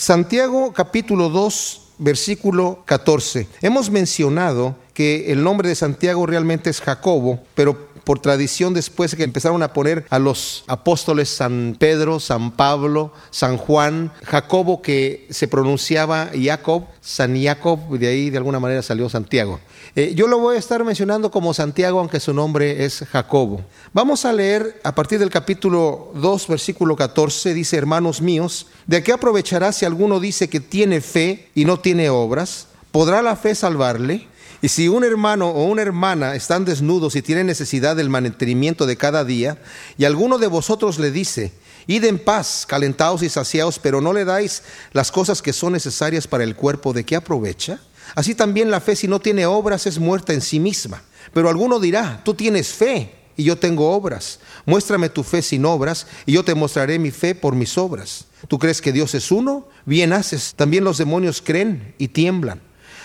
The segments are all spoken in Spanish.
Santiago capítulo 2, versículo 14. Hemos mencionado que el nombre de Santiago realmente es Jacobo, pero por tradición después que empezaron a poner a los apóstoles San Pedro, San Pablo, San Juan, Jacobo que se pronunciaba Jacob, San Jacob, de ahí de alguna manera salió Santiago. Eh, yo lo voy a estar mencionando como Santiago, aunque su nombre es Jacobo. Vamos a leer a partir del capítulo 2, versículo 14, dice, hermanos míos, ¿de qué aprovechará si alguno dice que tiene fe y no tiene obras? ¿Podrá la fe salvarle? Y si un hermano o una hermana están desnudos y tienen necesidad del mantenimiento de cada día, y alguno de vosotros le dice, id en paz, calentados y saciados, pero no le dais las cosas que son necesarias para el cuerpo, ¿de qué aprovecha? Así también la fe, si no tiene obras, es muerta en sí misma. Pero alguno dirá, tú tienes fe y yo tengo obras. Muéstrame tu fe sin obras y yo te mostraré mi fe por mis obras. ¿Tú crees que Dios es uno? Bien haces. También los demonios creen y tiemblan.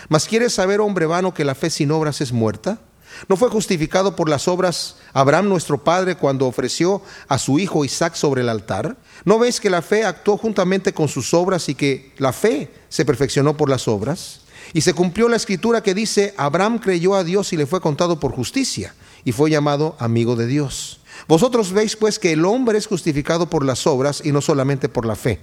Mas ¿quieres saber, hombre vano, que la fe sin obras es muerta? ¿No fue justificado por las obras Abraham nuestro padre cuando ofreció a su hijo Isaac sobre el altar? ¿No ves que la fe actuó juntamente con sus obras y que la fe se perfeccionó por las obras? Y se cumplió la escritura que dice, Abraham creyó a Dios y le fue contado por justicia, y fue llamado amigo de Dios. Vosotros veis pues que el hombre es justificado por las obras y no solamente por la fe.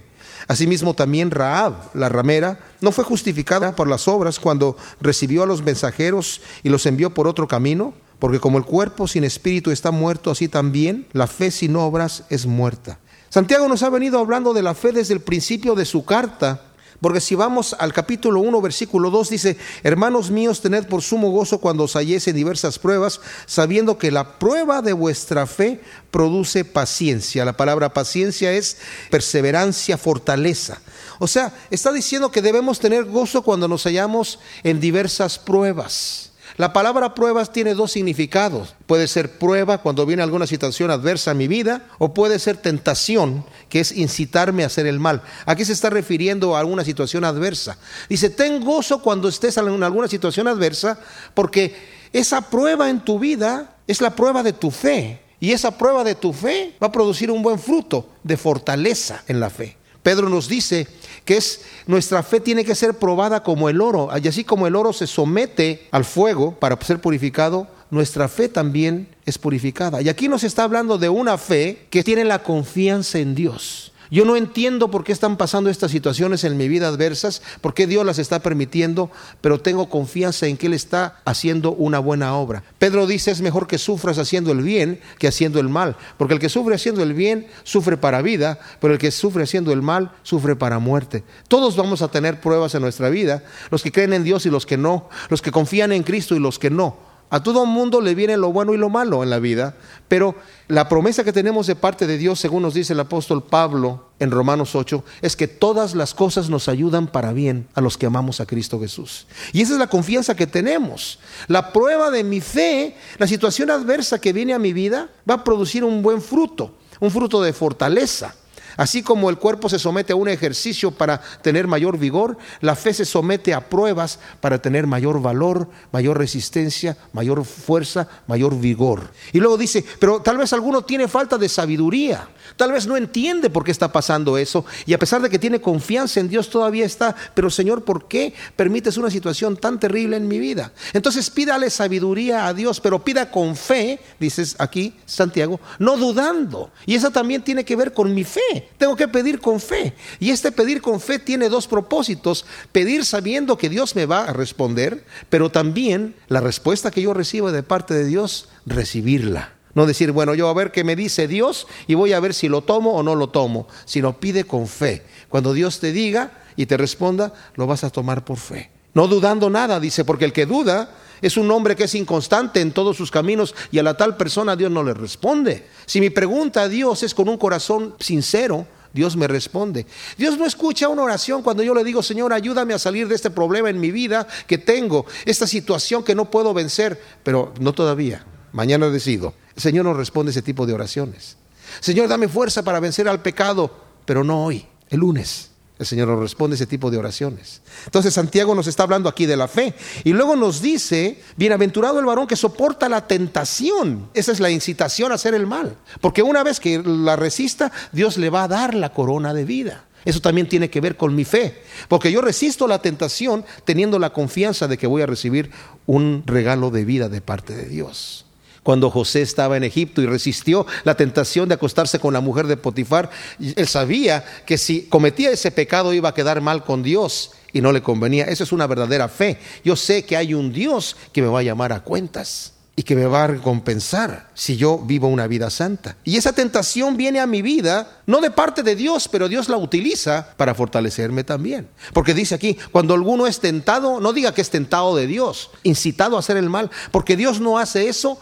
Asimismo también Raab, la ramera, no fue justificada por las obras cuando recibió a los mensajeros y los envió por otro camino, porque como el cuerpo sin espíritu está muerto, así también la fe sin obras es muerta. Santiago nos ha venido hablando de la fe desde el principio de su carta porque si vamos al capítulo 1, versículo 2, dice, hermanos míos, tened por sumo gozo cuando os halléis en diversas pruebas, sabiendo que la prueba de vuestra fe produce paciencia. La palabra paciencia es perseverancia, fortaleza. O sea, está diciendo que debemos tener gozo cuando nos hallamos en diversas pruebas. La palabra pruebas tiene dos significados. Puede ser prueba cuando viene alguna situación adversa a mi vida o puede ser tentación, que es incitarme a hacer el mal. Aquí se está refiriendo a alguna situación adversa. Dice, ten gozo cuando estés en alguna situación adversa porque esa prueba en tu vida es la prueba de tu fe. Y esa prueba de tu fe va a producir un buen fruto de fortaleza en la fe. Pedro nos dice que es nuestra fe tiene que ser probada como el oro, y así como el oro se somete al fuego para ser purificado, nuestra fe también es purificada. Y aquí nos está hablando de una fe que tiene la confianza en Dios. Yo no entiendo por qué están pasando estas situaciones en mi vida adversas, por qué Dios las está permitiendo, pero tengo confianza en que Él está haciendo una buena obra. Pedro dice, es mejor que sufras haciendo el bien que haciendo el mal, porque el que sufre haciendo el bien sufre para vida, pero el que sufre haciendo el mal sufre para muerte. Todos vamos a tener pruebas en nuestra vida, los que creen en Dios y los que no, los que confían en Cristo y los que no. A todo mundo le viene lo bueno y lo malo en la vida, pero la promesa que tenemos de parte de Dios, según nos dice el apóstol Pablo en Romanos 8, es que todas las cosas nos ayudan para bien a los que amamos a Cristo Jesús. Y esa es la confianza que tenemos. La prueba de mi fe, la situación adversa que viene a mi vida, va a producir un buen fruto, un fruto de fortaleza. Así como el cuerpo se somete a un ejercicio para tener mayor vigor, la fe se somete a pruebas para tener mayor valor, mayor resistencia, mayor fuerza, mayor vigor. Y luego dice, pero tal vez alguno tiene falta de sabiduría, tal vez no entiende por qué está pasando eso, y a pesar de que tiene confianza en Dios todavía está, pero Señor, ¿por qué permites una situación tan terrible en mi vida? Entonces pídale sabiduría a Dios, pero pida con fe, dices aquí Santiago, no dudando. Y eso también tiene que ver con mi fe. Tengo que pedir con fe. Y este pedir con fe tiene dos propósitos. Pedir sabiendo que Dios me va a responder, pero también la respuesta que yo recibo de parte de Dios, recibirla. No decir, bueno, yo a ver qué me dice Dios y voy a ver si lo tomo o no lo tomo, sino pide con fe. Cuando Dios te diga y te responda, lo vas a tomar por fe. No dudando nada, dice, porque el que duda es un hombre que es inconstante en todos sus caminos y a la tal persona Dios no le responde. Si mi pregunta a Dios es con un corazón sincero, Dios me responde. Dios no escucha una oración cuando yo le digo, Señor, ayúdame a salir de este problema en mi vida que tengo, esta situación que no puedo vencer, pero no todavía. Mañana decido. El Señor no responde ese tipo de oraciones. Señor, dame fuerza para vencer al pecado, pero no hoy, el lunes. El Señor nos responde ese tipo de oraciones. Entonces Santiago nos está hablando aquí de la fe. Y luego nos dice, bienaventurado el varón que soporta la tentación. Esa es la incitación a hacer el mal. Porque una vez que la resista, Dios le va a dar la corona de vida. Eso también tiene que ver con mi fe, porque yo resisto la tentación teniendo la confianza de que voy a recibir un regalo de vida de parte de Dios. Cuando José estaba en Egipto y resistió la tentación de acostarse con la mujer de Potifar, él sabía que si cometía ese pecado iba a quedar mal con Dios y no le convenía. Eso es una verdadera fe. Yo sé que hay un Dios que me va a llamar a cuentas y que me va a recompensar si yo vivo una vida santa. Y esa tentación viene a mi vida, no de parte de Dios, pero Dios la utiliza para fortalecerme también. Porque dice aquí, cuando alguno es tentado, no diga que es tentado de Dios, incitado a hacer el mal, porque Dios no hace eso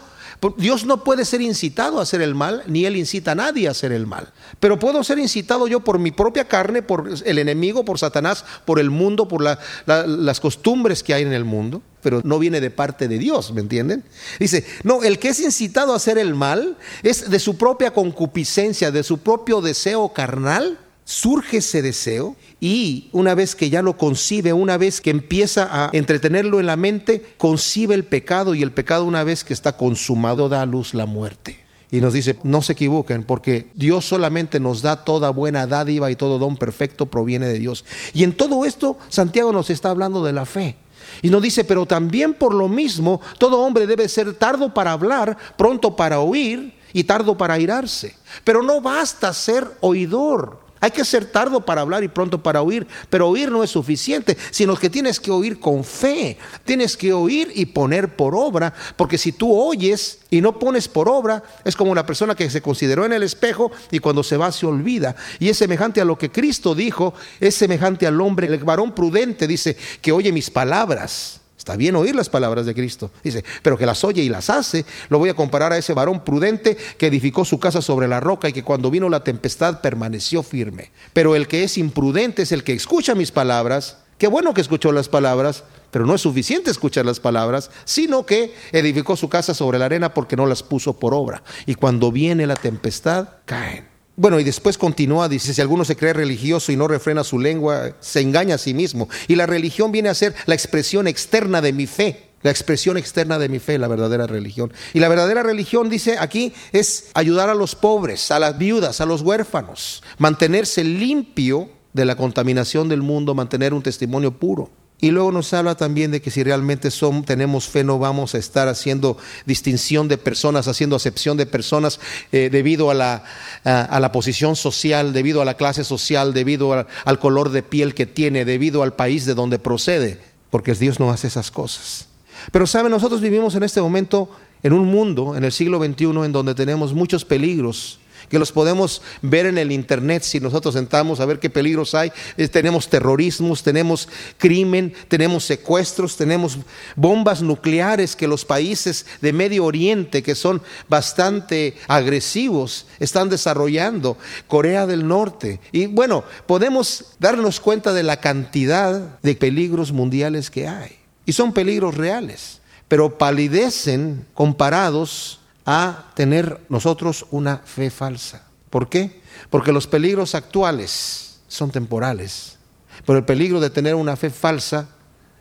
Dios no puede ser incitado a hacer el mal, ni Él incita a nadie a hacer el mal. Pero puedo ser incitado yo por mi propia carne, por el enemigo, por Satanás, por el mundo, por las costumbres que hay en el mundo, pero no viene de parte de Dios, ¿me entienden? Dice, no, el que es incitado a hacer el mal es de su propia concupiscencia, de su propio deseo carnal surge ese deseo y una vez que ya lo concibe, una vez que empieza a entretenerlo en la mente, concibe el pecado y el pecado una vez que está consumado da a luz la muerte. Y nos dice, no se equivoquen, porque Dios solamente nos da toda buena dádiva y todo don perfecto proviene de Dios. Y en todo esto, Santiago nos está hablando de la fe. Y nos dice, pero también por lo mismo, todo hombre debe ser tardo para hablar, pronto para oír y tardo para airarse. Pero no basta ser oidor hay que ser tardo para hablar y pronto para oír, pero oír no es suficiente, sino que tienes que oír con fe, tienes que oír y poner por obra, porque si tú oyes y no pones por obra, es como una persona que se consideró en el espejo y cuando se va se olvida. Y es semejante a lo que Cristo dijo, es semejante al hombre, el varón prudente dice, que oye mis palabras Está bien oír las palabras de Cristo, dice, pero que las oye y las hace. Lo voy a comparar a ese varón prudente que edificó su casa sobre la roca y que cuando vino la tempestad permaneció firme. Pero el que es imprudente es el que escucha mis palabras. Qué bueno que escuchó las palabras, pero no es suficiente escuchar las palabras, sino que edificó su casa sobre la arena porque no las puso por obra. Y cuando viene la tempestad, caen. Bueno, y después continúa, dice, si alguno se cree religioso y no refrena su lengua, se engaña a sí mismo. Y la religión viene a ser la expresión externa de mi fe. La expresión externa de mi fe, la verdadera religión. Y la verdadera religión, dice aquí, es ayudar a los pobres, a las viudas, a los huérfanos, mantenerse limpio de la contaminación del mundo, mantener un testimonio puro. Y luego nos habla también de que si realmente son, tenemos fe, no vamos a estar haciendo distinción de personas, haciendo acepción de personas eh, debido a la, a, la, posición social, debido a la clase social, debido al color de piel que tiene, debido al país de donde procede, porque Dios no hace esas cosas. Pero saben, nosotros vivimos en este momento en un mundo, en el siglo XXI, en donde tenemos muchos peligros que los podemos ver en el Internet si nosotros sentamos a ver qué peligros hay. Eh, tenemos terrorismos, tenemos crimen, tenemos secuestros, tenemos bombas nucleares que los países de Medio Oriente, que son bastante agresivos, están desarrollando. Corea del Norte. Y bueno, podemos darnos cuenta de la cantidad de peligros mundiales que hay. Y son peligros reales, pero palidecen comparados a tener nosotros una fe falsa. ¿Por qué? Porque los peligros actuales son temporales, pero el peligro de tener una fe falsa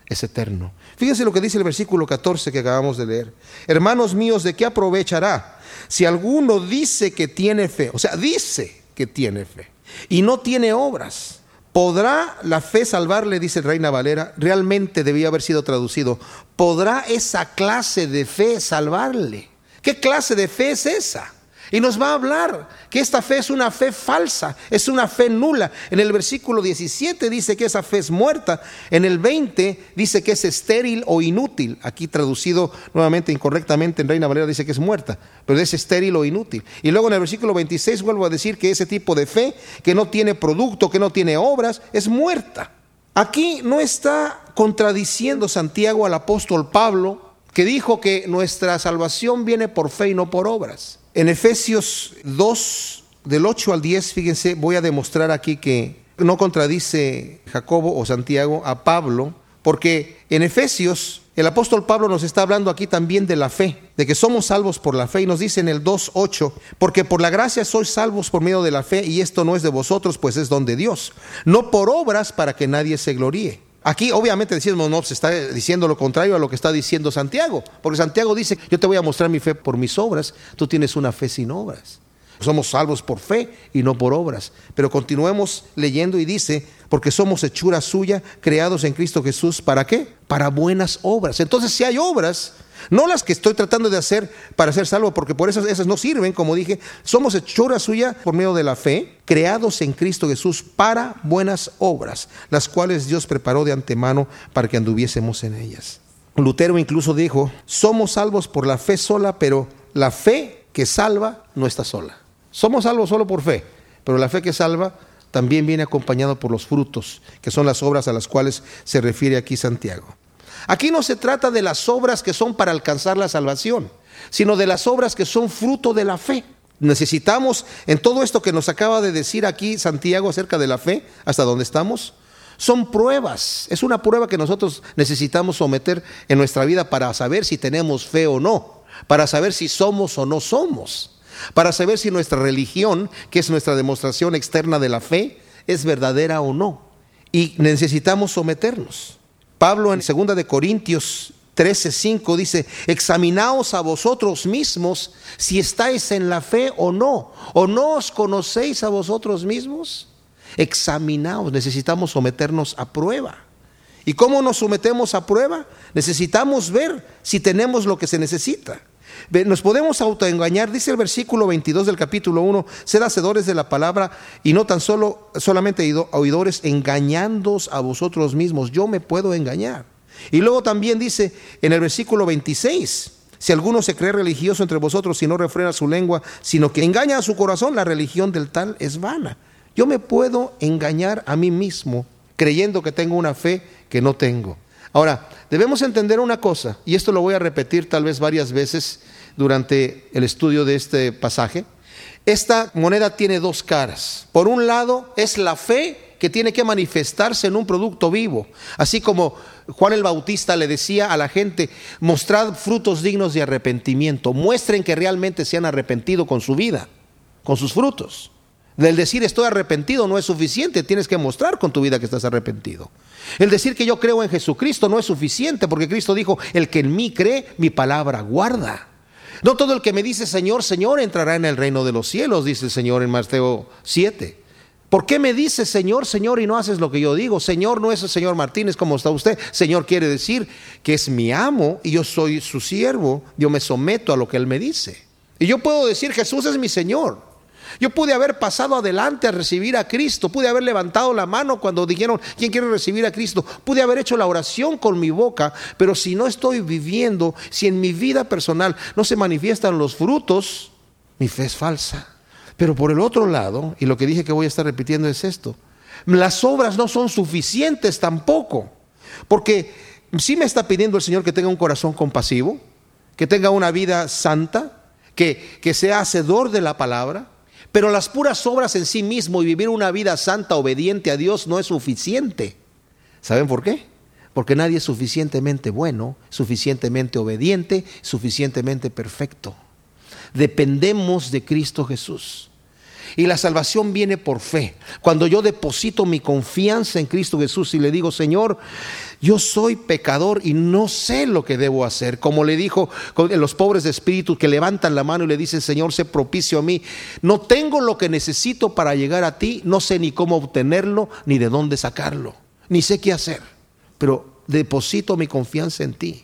es eterno. Fíjense lo que dice el versículo 14 que acabamos de leer. Hermanos míos, ¿de qué aprovechará si alguno dice que tiene fe? O sea, dice que tiene fe y no tiene obras. ¿Podrá la fe salvarle? Dice Reina Valera. Realmente debía haber sido traducido. ¿Podrá esa clase de fe salvarle? ¿Qué clase de fe es esa? Y nos va a hablar que esta fe es una fe falsa, es una fe nula. En el versículo 17 dice que esa fe es muerta. En el 20 dice que es estéril o inútil. Aquí traducido nuevamente incorrectamente en Reina Valera dice que es muerta, pero es estéril o inútil. Y luego en el versículo 26 vuelvo a decir que ese tipo de fe que no tiene producto, que no tiene obras, es muerta. Aquí no está contradiciendo Santiago al apóstol Pablo que dijo que nuestra salvación viene por fe y no por obras. En Efesios 2, del 8 al 10, fíjense, voy a demostrar aquí que no contradice Jacobo o Santiago a Pablo, porque en Efesios el apóstol Pablo nos está hablando aquí también de la fe, de que somos salvos por la fe, y nos dice en el 2.8, porque por la gracia sois salvos por medio de la fe, y esto no es de vosotros, pues es don de Dios, no por obras para que nadie se gloríe. Aquí obviamente decimos, no, se está diciendo lo contrario a lo que está diciendo Santiago, porque Santiago dice, yo te voy a mostrar mi fe por mis obras, tú tienes una fe sin obras. Somos salvos por fe y no por obras. Pero continuemos leyendo y dice, porque somos hechura suya, creados en Cristo Jesús, ¿para qué? Para buenas obras. Entonces, si hay obras, no las que estoy tratando de hacer para ser salvo, porque por eso esas no sirven, como dije, somos hechura suya por medio de la fe, creados en Cristo Jesús para buenas obras, las cuales Dios preparó de antemano para que anduviésemos en ellas. Lutero incluso dijo, somos salvos por la fe sola, pero la fe que salva no está sola. Somos salvos solo por fe, pero la fe que salva también viene acompañado por los frutos, que son las obras a las cuales se refiere aquí Santiago. Aquí no se trata de las obras que son para alcanzar la salvación, sino de las obras que son fruto de la fe. Necesitamos, en todo esto que nos acaba de decir aquí Santiago acerca de la fe, hasta donde estamos, son pruebas. Es una prueba que nosotros necesitamos someter en nuestra vida para saber si tenemos fe o no, para saber si somos o no somos para saber si nuestra religión, que es nuestra demostración externa de la fe, es verdadera o no. Y necesitamos someternos. Pablo en 2 de Corintios 13:5 dice, "Examinaos a vosotros mismos si estáis en la fe o no, o no os conocéis a vosotros mismos." Examinaos, necesitamos someternos a prueba. ¿Y cómo nos sometemos a prueba? Necesitamos ver si tenemos lo que se necesita. Nos podemos autoengañar, dice el versículo 22 del capítulo 1, ser hacedores de la palabra y no tan solo solamente oidores, engañándoos a vosotros mismos. Yo me puedo engañar. Y luego también dice en el versículo 26, si alguno se cree religioso entre vosotros y no refrena su lengua, sino que engaña a su corazón, la religión del tal es vana. Yo me puedo engañar a mí mismo creyendo que tengo una fe que no tengo. Ahora, debemos entender una cosa, y esto lo voy a repetir tal vez varias veces durante el estudio de este pasaje. Esta moneda tiene dos caras. Por un lado es la fe que tiene que manifestarse en un producto vivo. Así como Juan el Bautista le decía a la gente, mostrad frutos dignos de arrepentimiento, muestren que realmente se han arrepentido con su vida, con sus frutos. El decir estoy arrepentido no es suficiente, tienes que mostrar con tu vida que estás arrepentido. El decir que yo creo en Jesucristo no es suficiente porque Cristo dijo, el que en mí cree, mi palabra guarda. No todo el que me dice Señor, Señor entrará en el reino de los cielos, dice el Señor en Mateo 7. ¿Por qué me dice Señor, Señor y no haces lo que yo digo? Señor no es el Señor Martínez como está usted. Señor quiere decir que es mi amo y yo soy su siervo. Yo me someto a lo que Él me dice. Y yo puedo decir Jesús es mi Señor. Yo pude haber pasado adelante a recibir a Cristo, pude haber levantado la mano cuando dijeron, ¿quién quiere recibir a Cristo? Pude haber hecho la oración con mi boca, pero si no estoy viviendo, si en mi vida personal no se manifiestan los frutos, mi fe es falsa. Pero por el otro lado, y lo que dije que voy a estar repitiendo es esto, las obras no son suficientes tampoco, porque sí me está pidiendo el Señor que tenga un corazón compasivo, que tenga una vida santa, que, que sea hacedor de la palabra, pero las puras obras en sí mismo y vivir una vida santa, obediente a Dios, no es suficiente. ¿Saben por qué? Porque nadie es suficientemente bueno, suficientemente obediente, suficientemente perfecto. Dependemos de Cristo Jesús. Y la salvación viene por fe. Cuando yo deposito mi confianza en Cristo Jesús y le digo, Señor, yo soy pecador y no sé lo que debo hacer. Como le dijo los pobres de espíritu que levantan la mano y le dicen, Señor, sé propicio a mí. No tengo lo que necesito para llegar a ti, no sé ni cómo obtenerlo, ni de dónde sacarlo, ni sé qué hacer. Pero deposito mi confianza en ti.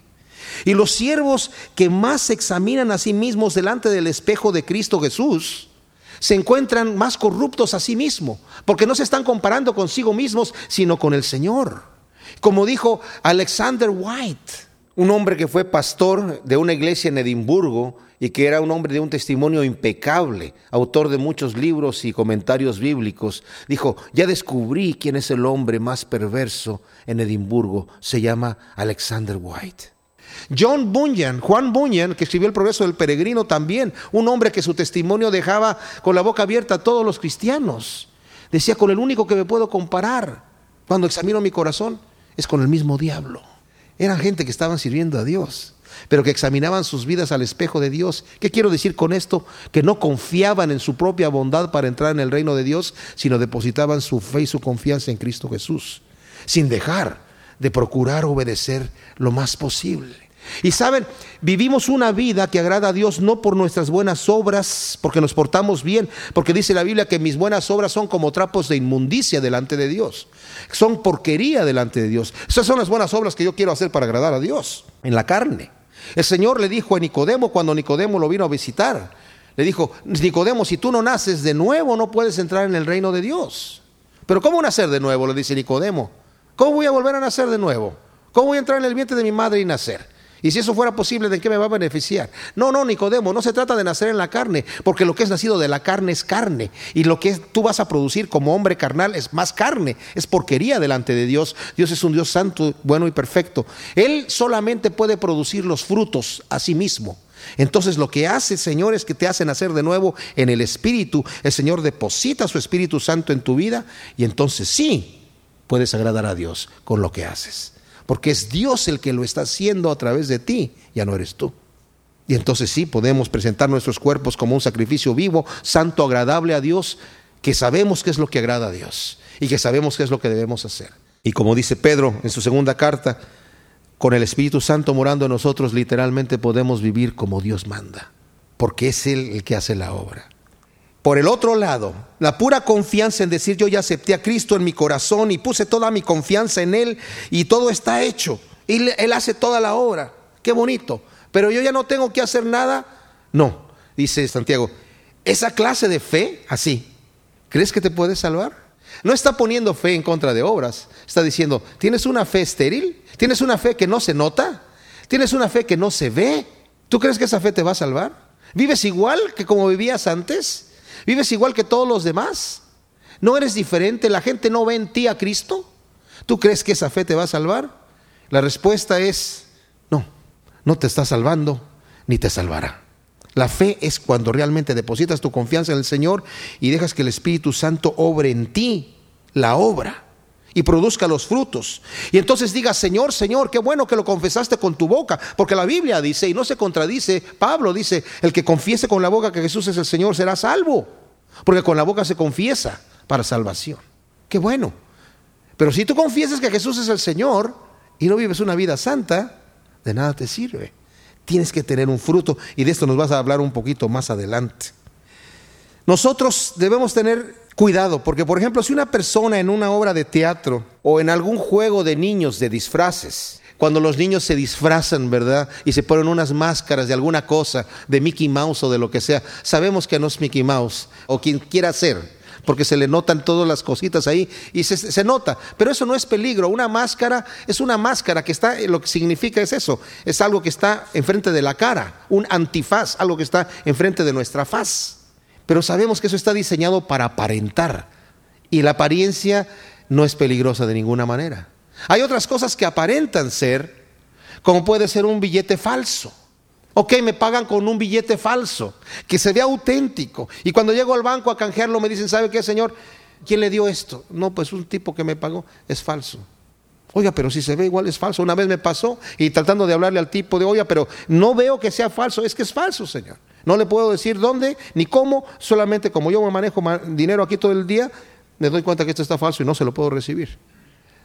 Y los siervos que más se examinan a sí mismos delante del espejo de Cristo Jesús, se encuentran más corruptos a sí mismos, porque no se están comparando consigo mismos, sino con el Señor. Como dijo Alexander White, un hombre que fue pastor de una iglesia en Edimburgo y que era un hombre de un testimonio impecable, autor de muchos libros y comentarios bíblicos, dijo, ya descubrí quién es el hombre más perverso en Edimburgo, se llama Alexander White. John Bunyan, Juan Bunyan, que escribió El progreso del peregrino también, un hombre que su testimonio dejaba con la boca abierta a todos los cristianos. Decía, con el único que me puedo comparar cuando examino mi corazón es con el mismo diablo. Eran gente que estaban sirviendo a Dios, pero que examinaban sus vidas al espejo de Dios. ¿Qué quiero decir con esto? Que no confiaban en su propia bondad para entrar en el reino de Dios, sino depositaban su fe y su confianza en Cristo Jesús, sin dejar de procurar obedecer lo más posible. Y saben, vivimos una vida que agrada a Dios no por nuestras buenas obras, porque nos portamos bien, porque dice la Biblia que mis buenas obras son como trapos de inmundicia delante de Dios. Son porquería delante de Dios. Esas son las buenas obras que yo quiero hacer para agradar a Dios en la carne. El Señor le dijo a Nicodemo cuando Nicodemo lo vino a visitar, le dijo, Nicodemo, si tú no naces de nuevo no puedes entrar en el reino de Dios. Pero ¿cómo nacer de nuevo? Le dice Nicodemo. ¿Cómo voy a volver a nacer de nuevo? ¿Cómo voy a entrar en el vientre de mi madre y nacer? Y si eso fuera posible, ¿de qué me va a beneficiar? No, no, Nicodemo, no se trata de nacer en la carne, porque lo que es nacido de la carne es carne. Y lo que tú vas a producir como hombre carnal es más carne, es porquería delante de Dios. Dios es un Dios santo, bueno y perfecto. Él solamente puede producir los frutos a sí mismo. Entonces lo que hace, Señor, es que te hace nacer de nuevo en el Espíritu. El Señor deposita su Espíritu Santo en tu vida y entonces sí puedes agradar a Dios con lo que haces porque es Dios el que lo está haciendo a través de ti, ya no eres tú. Y entonces sí podemos presentar nuestros cuerpos como un sacrificio vivo, santo, agradable a Dios, que sabemos qué es lo que agrada a Dios y que sabemos qué es lo que debemos hacer. Y como dice Pedro en su segunda carta, con el Espíritu Santo morando en nosotros, literalmente podemos vivir como Dios manda, porque es Él el que hace la obra. Por el otro lado, la pura confianza en decir yo ya acepté a Cristo en mi corazón y puse toda mi confianza en Él y todo está hecho. Y Él hace toda la obra. Qué bonito. Pero yo ya no tengo que hacer nada. No, dice Santiago, esa clase de fe, así, ¿crees que te puedes salvar? No está poniendo fe en contra de obras. Está diciendo, ¿tienes una fe estéril? ¿Tienes una fe que no se nota? ¿Tienes una fe que no se ve? ¿Tú crees que esa fe te va a salvar? ¿Vives igual que como vivías antes? ¿Vives igual que todos los demás? ¿No eres diferente? ¿La gente no ve en ti a Cristo? ¿Tú crees que esa fe te va a salvar? La respuesta es, no, no te está salvando ni te salvará. La fe es cuando realmente depositas tu confianza en el Señor y dejas que el Espíritu Santo obre en ti la obra y produzca los frutos. Y entonces digas, Señor, Señor, qué bueno que lo confesaste con tu boca, porque la Biblia dice, y no se contradice, Pablo dice, el que confiese con la boca que Jesús es el Señor será salvo, porque con la boca se confiesa para salvación. Qué bueno. Pero si tú confiesas que Jesús es el Señor y no vives una vida santa, de nada te sirve. Tienes que tener un fruto y de esto nos vas a hablar un poquito más adelante. Nosotros debemos tener cuidado, porque por ejemplo, si una persona en una obra de teatro o en algún juego de niños de disfraces, cuando los niños se disfrazan, ¿verdad? Y se ponen unas máscaras de alguna cosa, de Mickey Mouse o de lo que sea, sabemos que no es Mickey Mouse o quien quiera ser, porque se le notan todas las cositas ahí y se, se, nota. Pero eso no es peligro. Una máscara es una máscara que está, lo que significa es eso, es algo que está enfrente de la cara, un antifaz, algo que está enfrente de nuestra faz. Pero sabemos que eso está diseñado para aparentar. Y la apariencia no es peligrosa de ninguna manera. Hay otras cosas que aparentan ser, como puede ser un billete falso. Ok, me pagan con un billete falso, que se ve auténtico. Y cuando llego al banco a canjearlo me dicen, ¿sabe qué, señor? ¿Quién le dio esto? No, pues un tipo que me pagó es falso. Oiga, pero si se ve igual es falso. Una vez me pasó y tratando de hablarle al tipo de, oiga, pero no veo que sea falso, es que es falso, señor. No le puedo decir dónde ni cómo, solamente como yo me manejo dinero aquí todo el día, me doy cuenta que esto está falso y no se lo puedo recibir.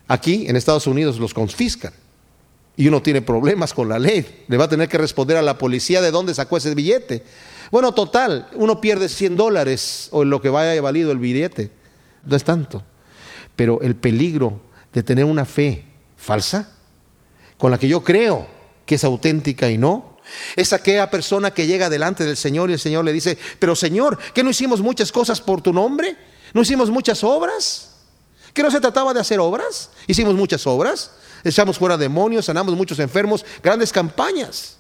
Aquí en Estados Unidos los confiscan y uno tiene problemas con la ley. Le va a tener que responder a la policía de dónde sacó ese billete. Bueno, total, uno pierde 100 dólares o lo que vaya valido el billete. No es tanto. Pero el peligro de tener una fe falsa, con la que yo creo que es auténtica y no, es aquella persona que llega delante del Señor y el Señor le dice, pero Señor, ¿que no hicimos muchas cosas por tu nombre? ¿No hicimos muchas obras? ¿Que no se trataba de hacer obras? Hicimos muchas obras, echamos fuera demonios, sanamos muchos enfermos, grandes campañas.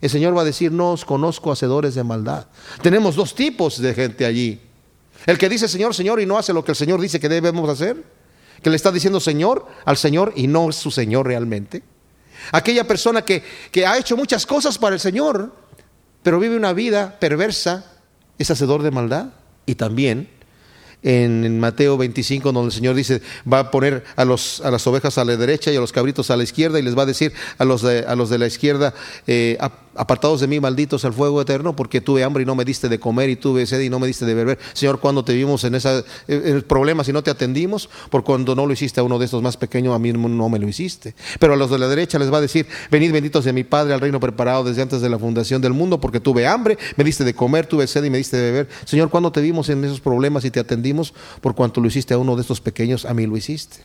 El Señor va a decir, no os conozco hacedores de maldad. Tenemos dos tipos de gente allí. El que dice Señor, Señor y no hace lo que el Señor dice que debemos hacer. Que le está diciendo Señor al Señor y no es su Señor realmente. Aquella persona que, que ha hecho muchas cosas para el Señor, pero vive una vida perversa, es hacedor de maldad. Y también en, Mateo 25, donde el Señor dice, va a poner a, los, a las ovejas a la derecha y a los cabritos a la izquierda y les va a decir a los de, a los de la izquierda, eh, apartados de mí, malditos al fuego eterno, porque tuve hambre y no me diste de comer, y tuve sed y no me diste de beber. Señor, cuando te vimos en ese problema si no te atendimos? Por cuando no lo hiciste a uno de estos más pequeños, a mí no me lo hiciste. Pero a los de la derecha les va a decir, venid benditos de mi Padre al reino preparado desde antes de la fundación del mundo, porque tuve hambre, me diste de comer, tuve sed y me diste de beber. Señor, cuando te vimos en esos problemas y te atendimos? Por cuanto lo hiciste a uno de estos pequeños, a mí lo hiciste.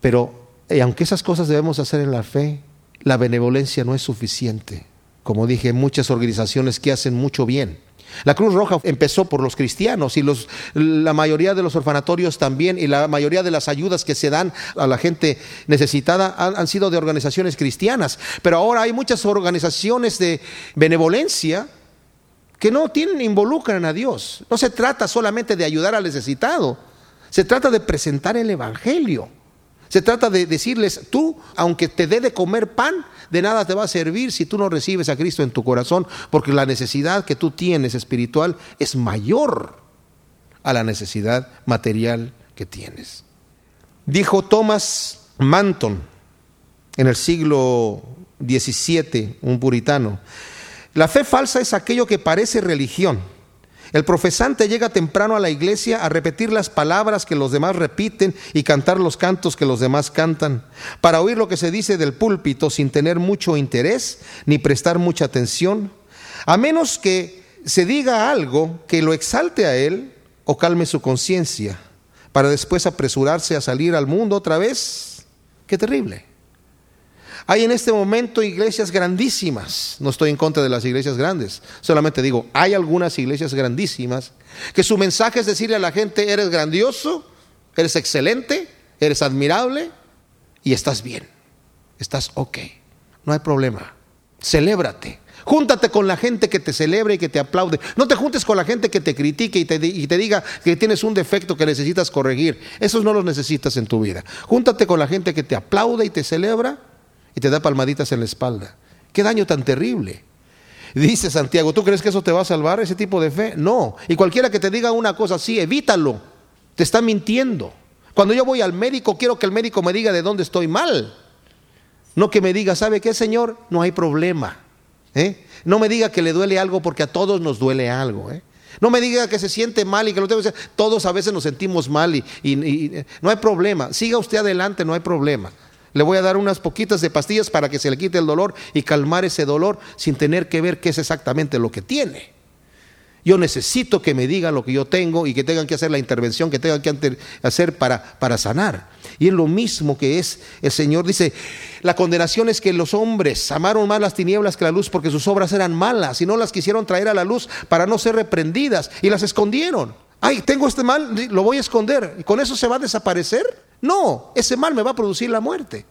Pero y aunque esas cosas debemos hacer en la fe, la benevolencia no es suficiente. Como dije, muchas organizaciones que hacen mucho bien. La Cruz Roja empezó por los cristianos y los, la mayoría de los orfanatorios también y la mayoría de las ayudas que se dan a la gente necesitada han, han sido de organizaciones cristianas. Pero ahora hay muchas organizaciones de benevolencia que no tienen, involucran a Dios. No se trata solamente de ayudar al necesitado, se trata de presentar el Evangelio. Se trata de decirles, tú, aunque te dé de comer pan, de nada te va a servir si tú no recibes a Cristo en tu corazón, porque la necesidad que tú tienes espiritual es mayor a la necesidad material que tienes. Dijo Thomas Manton en el siglo XVII, un puritano, la fe falsa es aquello que parece religión el profesante llega temprano a la iglesia a repetir las palabras que los demás repiten y cantar los cantos que los demás cantan, para oír lo que se dice del púlpito sin tener mucho interés ni prestar mucha atención, a menos que se diga algo que lo exalte a él o calme su conciencia, para después apresurarse a salir al mundo otra vez. Qué terrible. Hay en este momento iglesias grandísimas, no estoy en contra de las iglesias grandes, solamente digo, hay algunas iglesias grandísimas que su mensaje es decirle a la gente, eres grandioso, eres excelente, eres admirable y estás bien, estás ok, no hay problema, celébrate. Júntate con la gente que te celebre y que te aplaude. No te juntes con la gente que te critique y te, y te, diga que tienes un defecto que necesitas corregir. Esos no los necesitas en tu vida. Júntate con la gente que te aplaude y te celebra y te da palmaditas en la espalda. Qué daño tan terrible. Dice Santiago, ¿tú crees que eso te va a salvar ese tipo de fe? No. Y cualquiera que te diga una cosa así, evítalo. Te está mintiendo. Cuando yo voy al médico, quiero que el médico me diga de dónde estoy mal. No que me diga, ¿sabe qué, Señor? No hay problema. ¿eh? No me diga que le duele algo porque a todos nos duele algo. ¿eh? No me diga que se siente mal y que lo tengo que hacer. Todos a veces nos sentimos mal y no hay problema. Siga usted adelante, no hay problema. Le voy a dar unas poquitas de pastillas para que se le quite el dolor y calmar ese dolor sin tener que ver qué es exactamente lo que tiene. Yo necesito que me diga lo que yo tengo y que tengan que hacer la intervención que tengan que hacer para, para sanar. Y es lo mismo que es el Señor. Dice, la condenación es que los hombres amaron más las tinieblas que la luz porque sus obras eran malas y no las quisieron traer a la luz para no ser reprendidas y las escondieron. Ay, tengo este mal, lo voy a esconder. ¿Y con eso se va a desaparecer? No, ese mal me va a producir la muerte.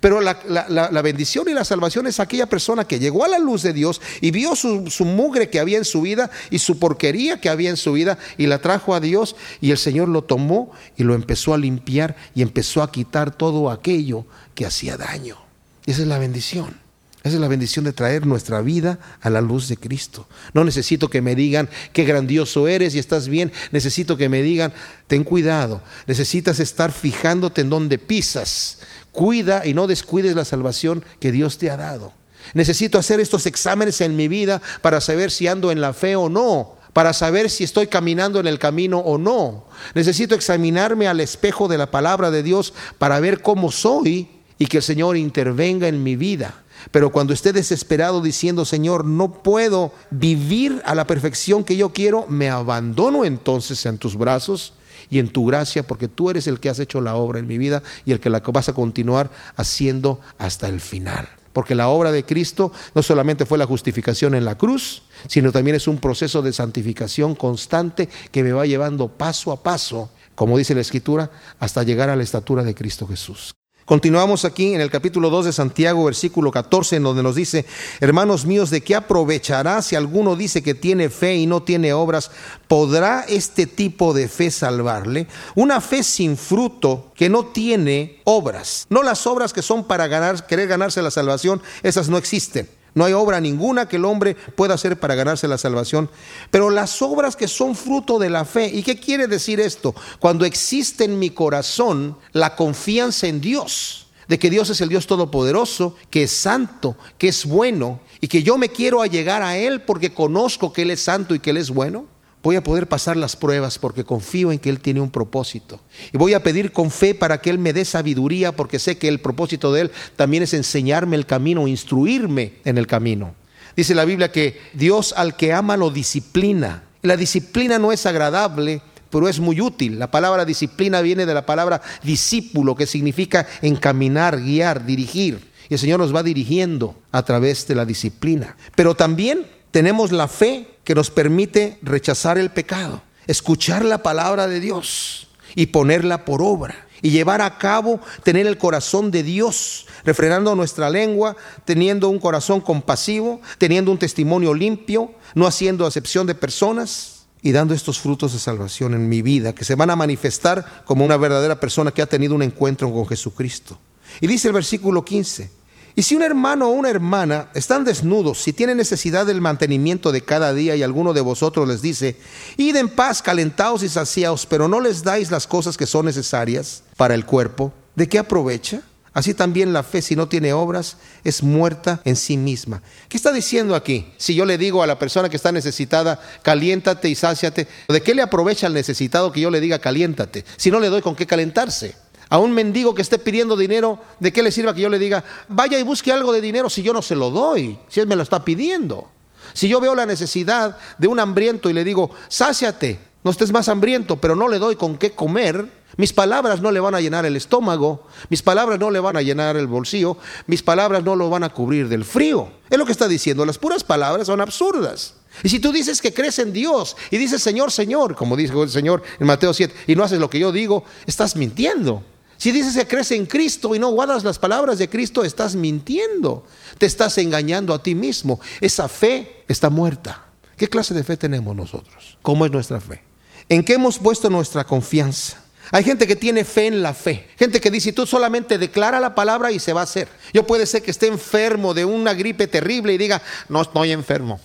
Pero la, bendición y la salvación es aquella persona que llegó a la luz de Dios y vio su, su, mugre que había en su vida y su porquería que había en su vida y la trajo a Dios y el Señor lo tomó y lo empezó a limpiar y empezó a quitar todo aquello que hacía daño. esa es la bendición. Esa es la bendición de traer nuestra vida a la luz de Cristo. No necesito que me digan qué grandioso eres y estás bien. Necesito que me digan, ten cuidado. Necesitas estar fijándote en donde pisas. Cuida y no descuides la salvación que Dios te ha dado. Necesito hacer estos exámenes en mi vida para saber si ando en la fe o no para saber si estoy caminando en el camino o no. Necesito examinarme al espejo de la palabra de Dios para ver cómo soy y que el Señor intervenga en mi vida. Pero cuando esté desesperado diciendo, Señor, no puedo vivir a la perfección que yo quiero, me abandono entonces en tus brazos y en tu gracia, porque tú eres el que has hecho la obra en mi vida y el que la vas a continuar haciendo hasta el final. Porque la obra de Cristo no solamente fue la justificación en la cruz, sino también es un proceso de santificación constante que me va llevando paso a paso, como dice la Escritura, hasta llegar a la estatura de Cristo Jesús. Continuamos aquí en el capítulo 2 de Santiago, versículo 14, en donde nos dice, hermanos míos, ¿de qué aprovechará si alguno dice que tiene fe y no tiene obras? ¿Podrá este tipo de fe salvarle? Una fe sin fruto que no tiene obras. No las obras que son para ganar, querer ganarse la salvación, esas no existen. No hay obra ninguna que el hombre pueda hacer para ganarse la salvación. Pero las obras que son fruto de la fe. ¿Y qué quiere decir esto? Cuando existe en mi corazón la confianza en Dios. de que Dios es el Dios todopoderoso, que es santo, que es bueno, y que yo me quiero allegar a Él porque conozco que Él es santo y que Él es bueno, voy a poder pasar las pruebas porque confío en que Él tiene un propósito. Y voy a pedir con fe para que Él me dé sabiduría porque sé que el propósito de Él también es enseñarme el camino, instruirme en el camino. Dice la Biblia que Dios al que ama lo disciplina. La disciplina no es agradable, pero es muy útil. La palabra disciplina viene de la palabra discípulo, que significa encaminar, guiar, dirigir. Y el Señor nos va dirigiendo a través de la disciplina. Pero también tenemos la fe que nos permite rechazar el pecado, escuchar la palabra de Dios y ponerla por obra y llevar a cabo, tener el corazón de Dios, refrenando nuestra lengua, teniendo un corazón compasivo, teniendo un testimonio limpio, no haciendo acepción de personas y dando estos frutos de salvación en mi vida, que se van a manifestar como una verdadera persona que ha tenido un encuentro con Jesucristo. Y dice el versículo 15, y si un hermano o una hermana están desnudos, si tienen necesidad del mantenimiento de cada día y alguno de vosotros les dice, id en paz, calentaos y saciaos, pero no les dais las cosas que son necesarias para el cuerpo, ¿de qué aprovecha? Así también la fe, si no tiene obras, es muerta en sí misma. ¿Qué está diciendo aquí? Si yo le digo a la persona que está necesitada, caliéntate y sáciate, ¿de qué le aprovecha al necesitado que yo le diga caliéntate? Si no le doy con qué calentarse. A un mendigo que esté pidiendo dinero, ¿de qué le sirva que yo le diga, vaya y busque algo de dinero si yo no se lo doy, si él me lo está pidiendo? Si yo veo la necesidad de un hambriento y le digo, sáciate, no estés más hambriento, pero no le doy con qué comer, mis palabras no le van a llenar el estómago, mis palabras no le van a llenar el bolsillo, mis palabras no lo van a cubrir del frío. Es lo que está diciendo, las puras palabras son absurdas. Y si tú dices que crees en Dios y dices Señor, Señor, como dijo el Señor en Mateo 7, y no haces lo que yo digo, estás mintiendo. Si dices que crees en Cristo y no guardas las palabras de Cristo, estás mintiendo. Te estás engañando a ti mismo. Esa fe está muerta. ¿Qué clase de fe tenemos nosotros? ¿Cómo es nuestra fe? ¿En qué hemos puesto nuestra confianza? Hay gente que tiene fe en la fe. Gente que dice, tú solamente declara la palabra y se va a hacer. Yo puede ser que esté enfermo de una gripe terrible y diga, no estoy enfermo.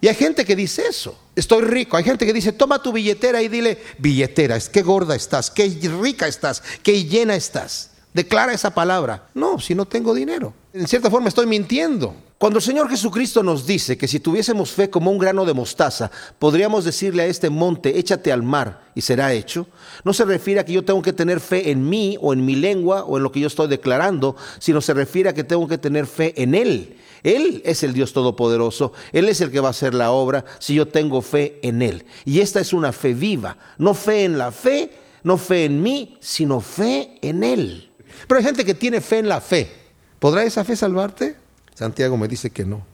Y hay gente que dice eso, estoy rico. Hay gente que dice, toma tu billetera y dile, billetera, qué gorda estás, qué rica estás, qué llena estás. Declara esa palabra. No, si no tengo dinero. En cierta forma estoy mintiendo. Cuando el Señor Jesucristo nos dice que si tuviésemos fe como un grano de mostaza, podríamos decirle a este monte, échate al mar y será hecho, no se refiere a que yo tengo que tener fe en mí o en mi lengua o en lo que yo estoy declarando, sino se refiere a que tengo que tener fe en Él. Él es el Dios Todopoderoso, Él es el que va a hacer la obra si yo tengo fe en Él. Y esta es una fe viva, no fe en la fe, no fe en mí, sino fe en Él. Pero hay gente que tiene fe en la fe. ¿Podrá esa fe salvarte? Santiago me dice que no.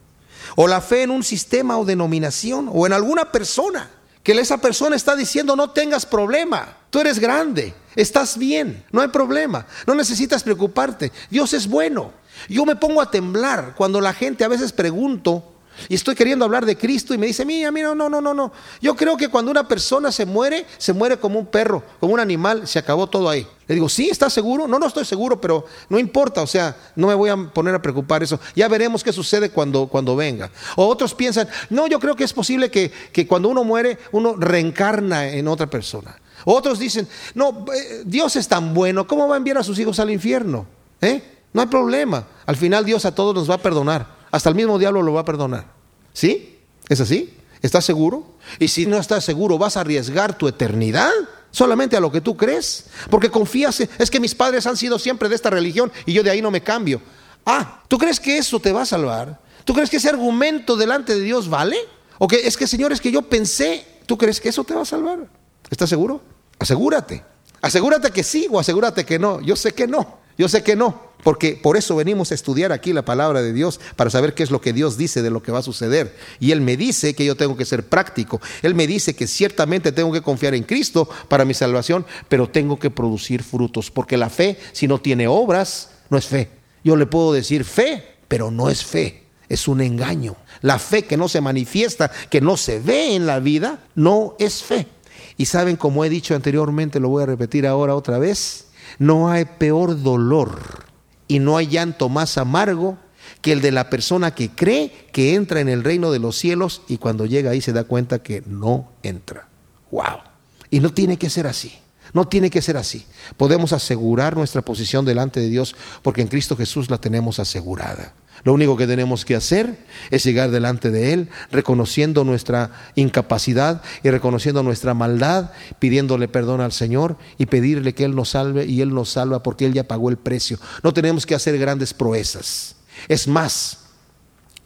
O la fe en un sistema o denominación o en alguna persona. Que esa persona está diciendo no tengas problema. Tú eres grande, estás bien, no hay problema. No necesitas preocuparte. Dios es bueno. Yo me pongo a temblar cuando la gente a veces pregunto y estoy queriendo hablar de Cristo y me dice, mira, mira, no, no, no, no. Yo creo que cuando una persona se muere, se muere como un perro, como un animal, se acabó todo ahí. Le digo, ¿sí? ¿Estás seguro? No, no estoy seguro, pero no importa, o sea, no me voy a poner a preocupar eso. Ya veremos qué sucede cuando, cuando venga. O otros piensan, no, yo creo que es posible que, que cuando uno muere, uno reencarna en otra persona. Otros dicen, no, eh, Dios es tan bueno, ¿cómo va a enviar a sus hijos al infierno? ¿Eh? No hay problema. Al final Dios a todos nos va a perdonar. Hasta el mismo diablo lo va a perdonar. ¿Sí? ¿Es así? ¿Estás seguro? Y si no estás seguro, ¿vas a arriesgar tu eternidad? Solamente a lo que tú crees. Porque confías, es que mis padres han sido siempre de esta religión y yo de ahí no me cambio. Ah, ¿tú crees que eso te va a salvar? ¿Tú crees que ese argumento delante de Dios vale? ¿O que es que, Señor, es que yo pensé, ¿tú crees que eso te va a salvar? ¿Estás seguro? Asegúrate. Asegúrate que sí o asegúrate que no. Yo sé que no. Yo sé que no, porque por eso venimos a estudiar aquí la palabra de Dios, para saber qué es lo que Dios dice de lo que va a suceder. Y Él me dice que yo tengo que ser práctico. Él me dice que ciertamente tengo que confiar en Cristo para mi salvación, pero tengo que producir frutos, porque la fe, si no tiene obras, no es fe. Yo le puedo decir fe, pero no es fe. Es un engaño. La fe que no se manifiesta, que no se ve en la vida, no es fe. Y saben, como he dicho anteriormente, lo voy a repetir ahora otra vez, no hay peor dolor y no hay llanto más amargo que el de la persona que cree que entra en el reino de los cielos y cuando llega ahí se da cuenta que no entra. ¡Wow! Y no tiene que ser así. No tiene que ser así. Podemos asegurar nuestra posición delante de Dios porque en Cristo Jesús la tenemos asegurada. Lo único que tenemos que hacer es llegar delante de Él, reconociendo nuestra incapacidad y reconociendo nuestra maldad, pidiéndole perdón al Señor y pedirle que Él nos salve y Él nos salva porque Él ya pagó el precio. No tenemos que hacer grandes proezas. Es más,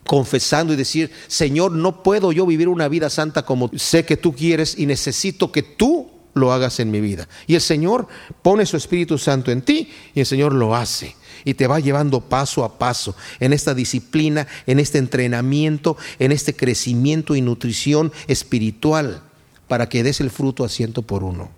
confesando y decir, Señor, no puedo yo vivir una vida santa como sé que tú quieres y necesito que tú lo hagas en mi vida. Y el Señor pone su Espíritu Santo en ti y el Señor lo hace y te va llevando paso a paso en esta disciplina, en este entrenamiento, en este crecimiento y nutrición espiritual para que des el fruto a ciento por uno.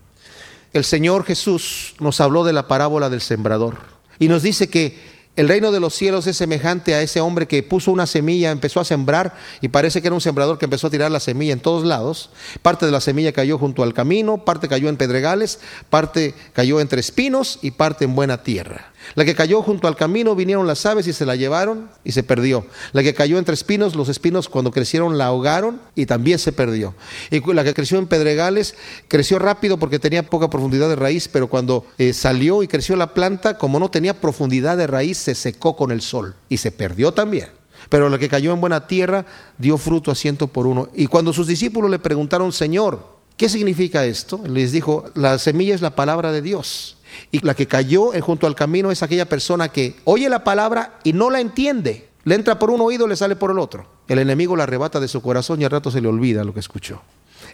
El Señor Jesús nos habló de la parábola del sembrador y nos dice que el reino de los cielos es semejante a ese hombre que puso una semilla, empezó a sembrar y parece que era un sembrador que empezó a tirar la semilla en todos lados. Parte de la semilla cayó junto al camino, parte cayó en pedregales, parte cayó entre espinos y parte en buena tierra. La que cayó junto al camino vinieron las aves y se la llevaron y se perdió. La que cayó entre espinos, los espinos cuando crecieron la ahogaron y también se perdió. Y la que creció en pedregales creció rápido porque tenía poca profundidad de raíz, pero cuando eh, salió y creció la planta, como no tenía profundidad de raíz, se secó con el sol y se perdió también. Pero la que cayó en buena tierra dio fruto a ciento por uno. Y cuando sus discípulos le preguntaron, Señor, ¿qué significa esto? Les dijo, la semilla es la palabra de Dios. Y la que cayó junto al camino es aquella persona que oye la palabra y no la entiende. Le entra por un oído le sale por el otro. El enemigo la arrebata de su corazón y al rato se le olvida lo que escuchó.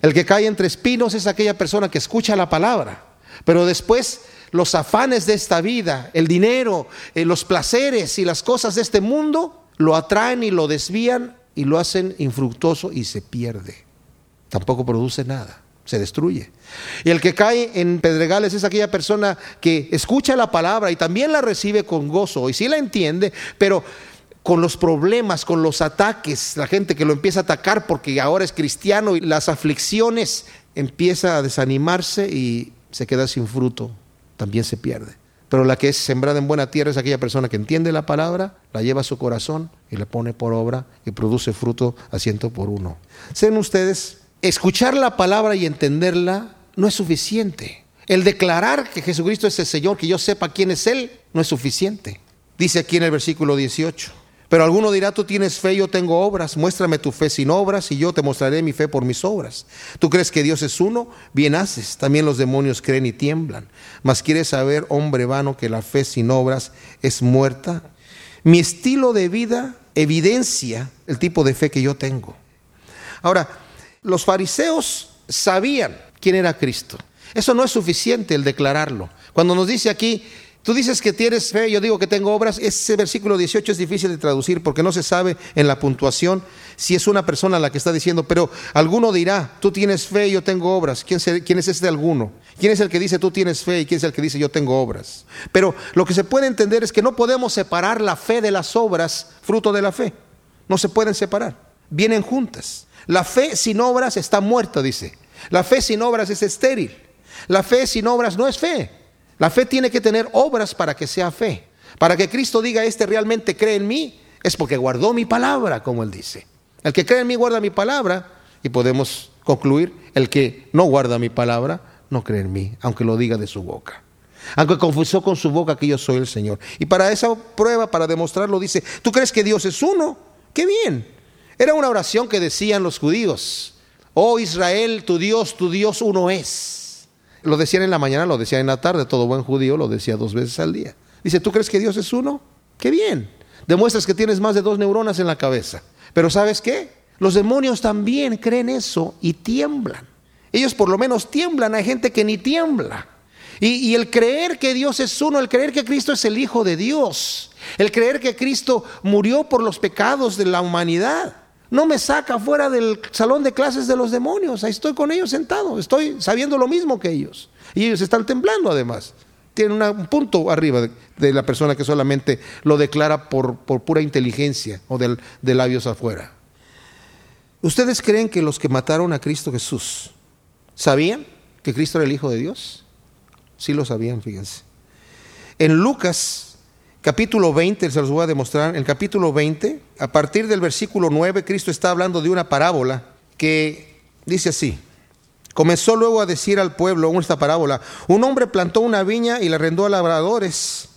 El que cae entre espinos es aquella persona que escucha la palabra, pero después los afanes de esta vida, el dinero, eh, los placeres y las cosas de este mundo lo atraen y lo desvían y lo hacen infructuoso y se pierde. Tampoco produce nada se destruye. Y el que cae en pedregales es aquella persona que escucha la palabra y también la recibe con gozo y sí la entiende, pero con los problemas, con los ataques, la gente que lo empieza a atacar porque ahora es cristiano y las aflicciones empieza a desanimarse y se queda sin fruto, también se pierde. Pero la que es sembrada en buena tierra es aquella persona que entiende la palabra, la lleva a su corazón y la pone por obra y produce fruto a ciento por uno. Sean ustedes escuchar la palabra y entenderla no es suficiente. El declarar que Jesucristo es el Señor, que yo sepa quién es Él, no es suficiente. Dice aquí en el versículo 18. Pero alguno dirá, tú tienes fe, yo tengo obras, muéstrame tu fe sin obras y yo te mostraré mi fe por mis obras. ¿Tú crees que Dios es uno? Bien haces. También los demonios creen y tiemblan. Mas quieres saber, hombre vano, que la fe sin obras es muerta. Mi estilo de vida evidencia el tipo de fe que yo tengo. Ahora, los fariseos sabían quién era Cristo. Eso no es suficiente el declararlo. Cuando nos dice aquí, tú dices que tienes fe, yo digo que tengo obras, ese versículo 18 es difícil de traducir porque no se sabe en la puntuación si es una persona la que está diciendo, pero alguno dirá, tú tienes fe, yo tengo obras. ¿Quién, ¿Quién es este alguno? ¿Quién es el que dice tú tienes fe y quién es el que dice yo tengo obras? Pero lo que se puede entender es que no podemos separar la fe de las obras, fruto de la fe. No se pueden separar, vienen juntas. La fe sin obras está muerta, dice. La fe sin obras es estéril. La fe sin obras no es fe. La fe tiene que tener obras para que sea fe. Para que Cristo diga, este realmente cree en mí, es porque guardó mi palabra, como él dice. El que cree en mí guarda mi palabra. Y podemos concluir, el que no guarda mi palabra, no cree en mí, aunque lo diga de su boca. Aunque confesó con su boca que yo soy el Señor. Y para esa prueba, para demostrarlo, dice, ¿tú crees que Dios es uno? Qué bien. Era una oración que decían los judíos. Oh Israel, tu Dios, tu Dios uno es. Lo decían en la mañana, lo decían en la tarde, todo buen judío lo decía dos veces al día. Dice, ¿tú crees que Dios es uno? Qué bien. Demuestras que tienes más de dos neuronas en la cabeza. Pero ¿sabes qué? Los demonios también creen eso y tiemblan. Ellos por lo menos tiemblan, hay gente que ni tiembla. Y, y, el creer que Dios es uno, el creer que Cristo es el Hijo de Dios, el creer que Cristo murió por los pecados de la humanidad, no me saca fuera del salón de clases de los demonios. Ahí estoy con ellos sentado. Estoy sabiendo lo mismo que ellos. Y ellos están temblando además. Tienen un punto arriba de, la persona que solamente lo declara por, pura inteligencia o de labios afuera. ¿Ustedes creen que los que mataron a Cristo Jesús sabían que Cristo era el Hijo de Dios? Sí lo sabían, fíjense. En Lucas capítulo 20, se los voy a demostrar, el capítulo 20, a partir del versículo 9, Cristo está hablando de una parábola que dice así, Comenzó luego a decir al pueblo esta parábola, un hombre plantó una viña y la arrendó a labradores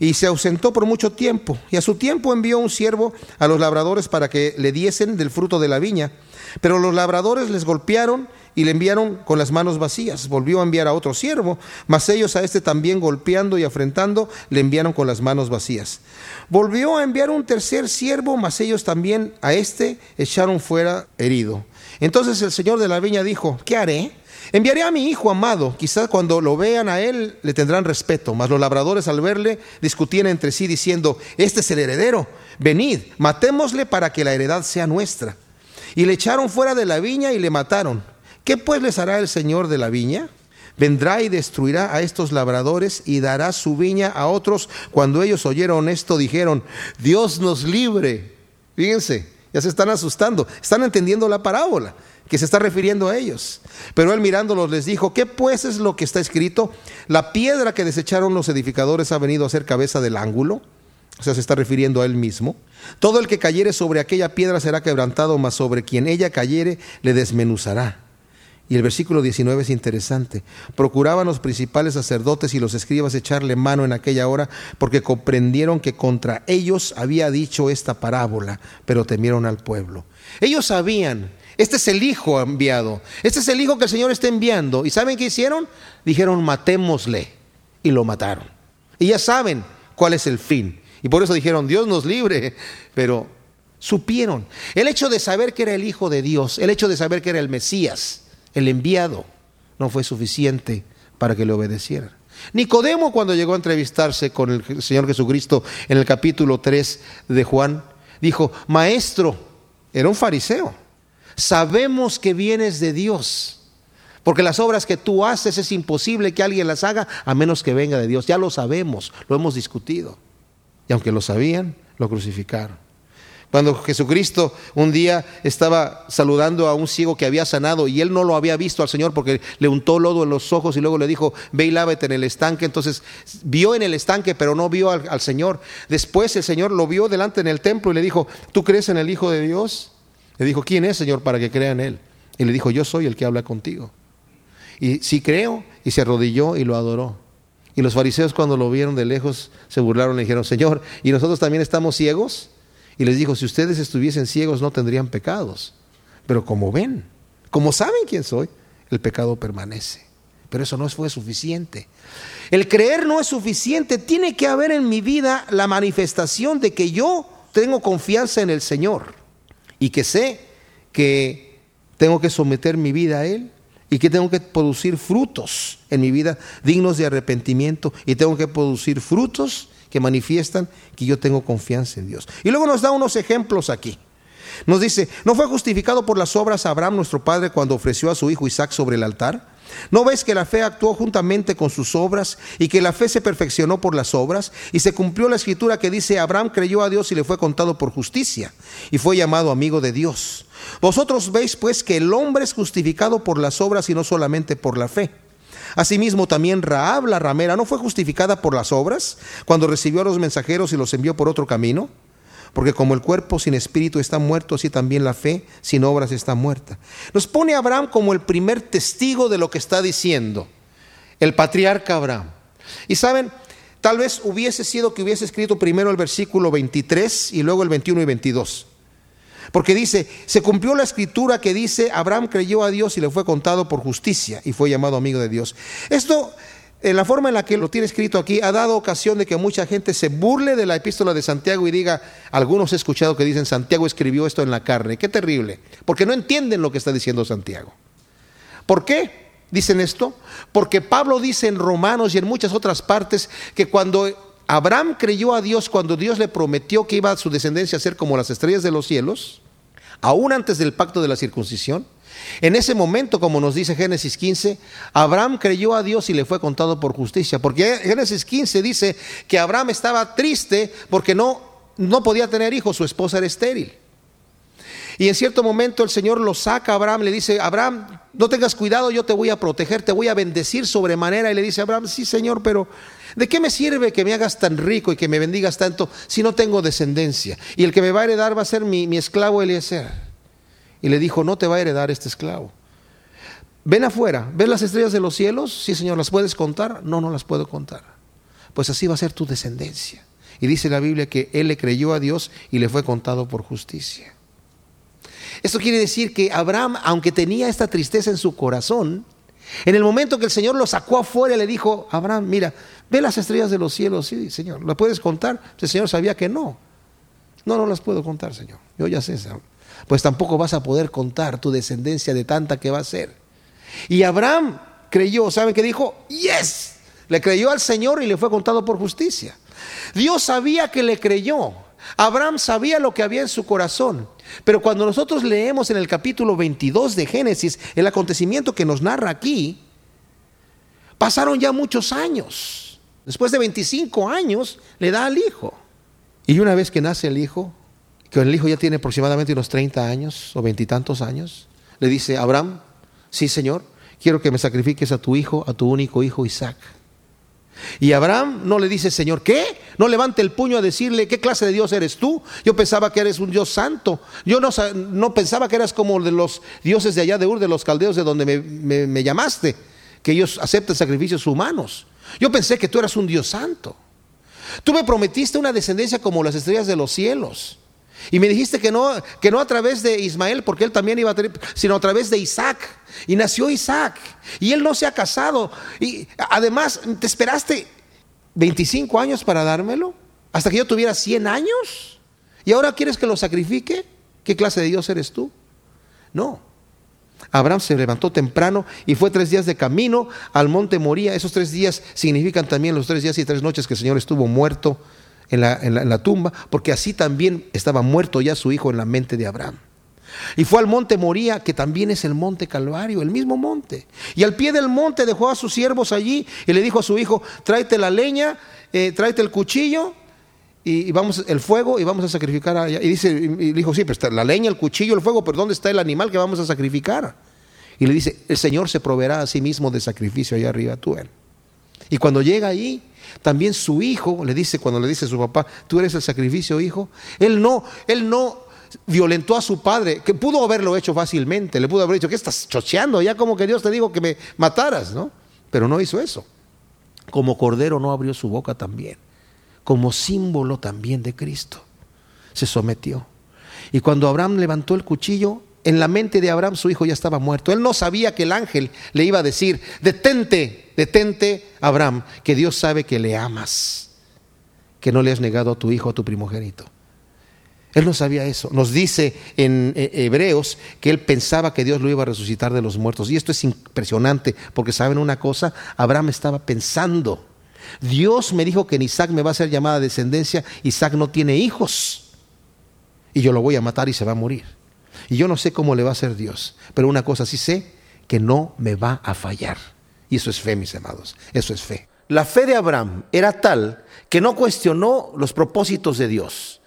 y se ausentó por mucho tiempo. Y a su tiempo envió un siervo a los labradores para que le diesen del fruto de la viña. Pero los labradores les golpearon y le enviaron con las manos vacías. Volvió a enviar a otro siervo, mas ellos a este también golpeando y afrentando le enviaron con las manos vacías. Volvió a enviar un tercer siervo, mas ellos también a este echaron fuera herido. Entonces el señor de la viña dijo, ¿qué haré? Enviaré a mi hijo amado, quizás cuando lo vean a él le tendrán respeto, mas los labradores al verle discutían entre sí diciendo, este es el heredero, venid, matémosle para que la heredad sea nuestra. Y le echaron fuera de la viña y le mataron. ¿Qué pues les hará el Señor de la viña? Vendrá y destruirá a estos labradores y dará su viña a otros. Cuando ellos oyeron esto, dijeron, Dios nos libre. Fíjense, ya se están asustando, están entendiendo la parábola que se está refiriendo a ellos. Pero él mirándolos les dijo, ¿qué pues es lo que está escrito? La piedra que desecharon los edificadores ha venido a ser cabeza del ángulo. O sea, se está refiriendo a él mismo. Todo el que cayere sobre aquella piedra será quebrantado, mas sobre quien ella cayere le desmenuzará. Y el versículo 19 es interesante. Procuraban los principales sacerdotes y los escribas echarle mano en aquella hora porque comprendieron que contra ellos había dicho esta parábola, pero temieron al pueblo. Ellos sabían, este es el hijo enviado, este es el hijo que el Señor está enviando. ¿Y saben qué hicieron? Dijeron, matémosle. Y lo mataron. Y ya saben cuál es el fin. Y por eso dijeron, Dios nos libre. Pero supieron. El hecho de saber que era el Hijo de Dios, el hecho de saber que era el Mesías, el enviado no fue suficiente para que le obedecieran. Nicodemo cuando llegó a entrevistarse con el Señor Jesucristo en el capítulo 3 de Juan, dijo, Maestro, era un fariseo, sabemos que vienes de Dios, porque las obras que tú haces es imposible que alguien las haga a menos que venga de Dios. Ya lo sabemos, lo hemos discutido. Aunque lo sabían, lo crucificaron. Cuando Jesucristo un día estaba saludando a un ciego que había sanado y él no lo había visto al Señor porque le untó lodo en los ojos y luego le dijo, ve y lávate en el estanque. Entonces vio en el estanque, pero no vio al, al Señor. Después el Señor lo vio delante en el templo y le dijo, ¿tú crees en el Hijo de Dios? Le dijo, ¿quién es, Señor, para que crea en Él? Y le dijo, yo soy el que habla contigo. Y sí creo, y se arrodilló y lo adoró. Y los fariseos cuando lo vieron de lejos se burlaron y dijeron, Señor, ¿y nosotros también estamos ciegos? Y les dijo, si ustedes estuviesen ciegos no tendrían pecados. Pero como ven, como saben quién soy, el pecado permanece. Pero eso no fue suficiente. El creer no es suficiente. Tiene que haber en mi vida la manifestación de que yo tengo confianza en el Señor y que sé que tengo que someter mi vida a Él y que tengo que producir frutos en mi vida dignos de arrepentimiento y tengo que producir frutos que manifiestan que yo tengo confianza en Dios. Y luego nos da unos ejemplos aquí. Nos dice, ¿no fue justificado por las obras Abraham nuestro padre cuando ofreció a su hijo Isaac sobre el altar? ¿No ves que la fe actuó juntamente con sus obras y que la fe se perfeccionó por las obras? Y se cumplió la escritura que dice, Abraham creyó a Dios y le fue contado por justicia y fue llamado amigo de Dios. Vosotros veis pues que el hombre es justificado por las obras y no solamente por la fe. Asimismo, también Raab la ramera no fue justificada por las obras cuando recibió a los mensajeros y los envió por otro camino. Porque como el cuerpo sin espíritu está muerto, así también la fe sin obras está muerta. Nos pone Abraham como el primer testigo de lo que está diciendo, el patriarca Abraham. Y saben, tal vez hubiese sido que hubiese escrito primero el versículo 23 y luego el 21 y 22. Porque dice, se cumplió la escritura que dice, Abraham creyó a Dios y le fue contado por justicia y fue llamado amigo de Dios. Esto, en la forma en la que lo tiene escrito aquí, ha dado ocasión de que mucha gente se burle de la epístola de Santiago y diga, algunos he escuchado que dicen, Santiago escribió esto en la carne. Qué terrible, porque no entienden lo que está diciendo Santiago. ¿Por qué? Dicen esto, porque Pablo dice en Romanos y en muchas otras partes que cuando Abraham creyó a Dios cuando Dios le prometió que iba a su descendencia a ser como las estrellas de los cielos, aún antes del pacto de la circuncisión. En ese momento, como nos dice Génesis 15, Abraham creyó a Dios y le fue contado por justicia. Porque Génesis 15 dice que Abraham estaba triste porque no, no podía tener hijos, su esposa era estéril. Y en cierto momento el Señor lo saca a Abraham, le dice, Abraham, no tengas cuidado, yo te voy a proteger, te voy a bendecir sobremanera. Y le dice Abraham, sí Señor, pero ¿De qué me sirve que me hagas tan rico y que me bendigas tanto si no tengo descendencia? Y el que me va a heredar va a ser mi, esclavo Eliezer. Y le dijo, no te va a heredar este esclavo. ven afuera, ¿ves las estrellas de los cielos? Sí, Señor, ¿las puedes contar? No, no las puedo contar. Pues así va a ser tu descendencia. Y dice la Biblia que él le creyó a Dios y le fue contado por justicia. Esto quiere decir que Abraham, aunque tenía esta tristeza en su corazón, en el momento que el Señor lo sacó afuera, le dijo, Abraham, mira, ve las estrellas de los cielos, sí, Señor, ¿las puedes contar? El Señor sabía que no. No, no las puedo contar, Señor. Yo ya sé, Pues tampoco vas a poder contar tu descendencia de tanta que va a ser. Y Abraham creyó, ¿saben qué dijo? Yes. Le creyó al Señor y le fue contado por justicia. Dios sabía que le creyó. Abraham sabía lo que había en su corazón. Pero cuando nosotros leemos en el capítulo 22 de Génesis el acontecimiento que nos narra aquí, pasaron ya muchos años. Después de 25 años le da al hijo. Y una vez que nace el hijo, que el hijo ya tiene aproximadamente unos 30 años o veintitantos años, le dice, Abraham, sí Señor, quiero que me sacrifiques a tu hijo, a tu único hijo Isaac. Y Abraham no le dice, Señor, ¿qué? No levante el puño a decirle, ¿qué clase de Dios eres tú? Yo pensaba que eres un Dios santo. Yo no, no pensaba que eras como de los dioses de allá de Ur, de los caldeos de donde me, me llamaste, que ellos aceptan sacrificios humanos. Yo pensé que tú eras un Dios santo. Tú me prometiste una descendencia como las estrellas de los cielos. Y me dijiste que no, que no a través de Ismael, porque él también iba a tener, sino a través de Isaac. Y nació Isaac. Y él no se ha casado. Y además, ¿te esperaste 25 años para dármelo? Hasta que yo tuviera 100 años. ¿Y ahora quieres que lo sacrifique? ¿Qué clase de Dios eres tú? No. Abraham se levantó temprano y fue tres días de camino al monte Moría. Esos tres días significan también los tres días y tres noches que el Señor estuvo muerto en la, tumba, porque así también estaba muerto ya su hijo en la mente de Abraham. Y fue al monte Moría, que también es el monte Calvario, el mismo monte. Y al pie del monte dejó a sus siervos allí y le dijo a su hijo, tráete la leña, eh, tráete el cuchillo y, vamos el fuego y vamos a sacrificar allá. Y dice, y dijo, sí, pero está la leña, el cuchillo, el fuego, pero ¿dónde está el animal que vamos a sacrificar? Y le dice, el Señor se proveerá a sí mismo de sacrificio allá arriba, tú él. Y cuando llega allí, también su hijo le dice, cuando le dice a su papá, tú eres el sacrificio, hijo. Él no, él no violentó a su padre, que pudo haberlo hecho fácilmente, le pudo haber dicho, ¿qué estás chocheando? Ya como que Dios te dijo que me mataras, ¿no? Pero no hizo eso. Como cordero no abrió su boca también, como símbolo también de Cristo. Se sometió. Y cuando Abraham levantó el cuchillo, en la mente de Abraham su hijo ya estaba muerto. Él no sabía que el ángel le iba a decir, detente, detente, Abraham, que Dios sabe que le amas, que no le has negado a tu hijo, a tu primogénito. Él no sabía eso. Nos dice en eh, Hebreos que él pensaba que Dios lo iba a resucitar de los muertos. Y esto es impresionante, porque saben una cosa, Abraham estaba pensando, Dios me dijo que en Isaac me va a ser llamada descendencia, Isaac no tiene hijos, y yo lo voy a matar y se va a morir. Y yo no sé cómo le va a hacer Dios, pero una cosa sí sé, que no me va a fallar. Y eso es fe, mis amados, eso es fe. La fe de Abraham era tal que no cuestionó los propósitos de Dios.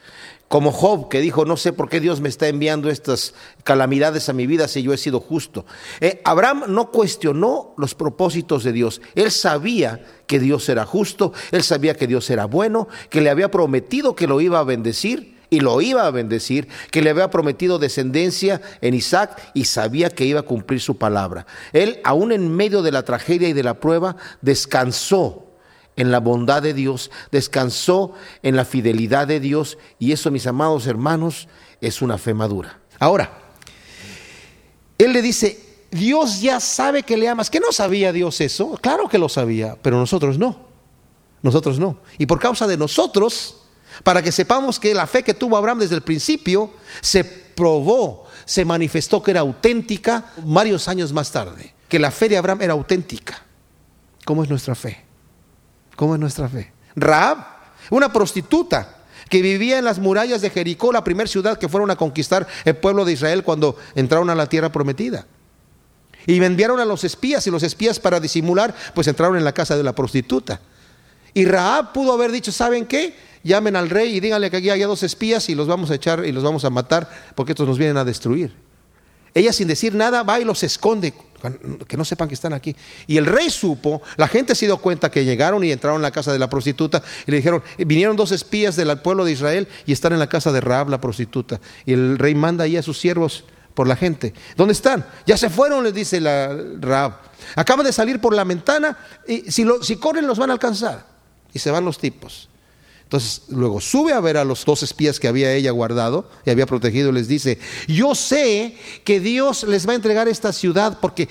Como Job, que dijo, no sé por qué Dios me está enviando estas calamidades a mi vida si yo he sido justo. Eh, Abraham no cuestionó los propósitos de Dios. Él sabía que Dios era justo, él sabía que Dios era bueno, que le había prometido que lo iba a bendecir y lo iba a bendecir, que le había prometido descendencia en Isaac y sabía que iba a cumplir su palabra. Él, aún en medio de la tragedia y de la prueba, descansó en la bondad de Dios, descansó en la fidelidad de Dios y eso, mis amados hermanos, es una fe madura. Ahora, él le dice, Dios ya sabe que le amas. ¿Que no sabía Dios eso? Claro que lo sabía, pero nosotros no. Nosotros no. Y por causa de nosotros, para que sepamos que la fe que tuvo Abraham desde el principio se probó, se manifestó que era auténtica varios años más tarde, que la fe de Abraham era auténtica. ¿Cómo es nuestra fe? ¿Cómo es nuestra fe? Raab, una prostituta que vivía en las murallas de Jericó, la primera ciudad que fueron a conquistar el pueblo de Israel cuando entraron a la tierra prometida. Y enviaron a los espías y los espías para disimular, pues entraron en la casa de la prostituta. Y Raab pudo haber dicho, ¿saben qué? Llamen al rey y díganle que aquí hay dos espías y los vamos a echar y los vamos a matar porque estos nos vienen a destruir. Ella sin decir nada va y los esconde, que no sepan que están aquí. Y el rey supo, la gente se dio cuenta que llegaron y entraron en la casa de la prostituta y le dijeron, vinieron dos espías del pueblo de Israel y están en la casa de Raab la prostituta. Y el rey manda ahí a sus siervos por la gente. ¿Dónde están? Ya se fueron, les dice la Raab. Acaban de salir por la ventana y si corren los van a alcanzar. Y se van los tipos. Entonces luego sube a ver a los dos espías que había ella guardado y había protegido y les dice, yo sé que Dios les va a entregar esta ciudad porque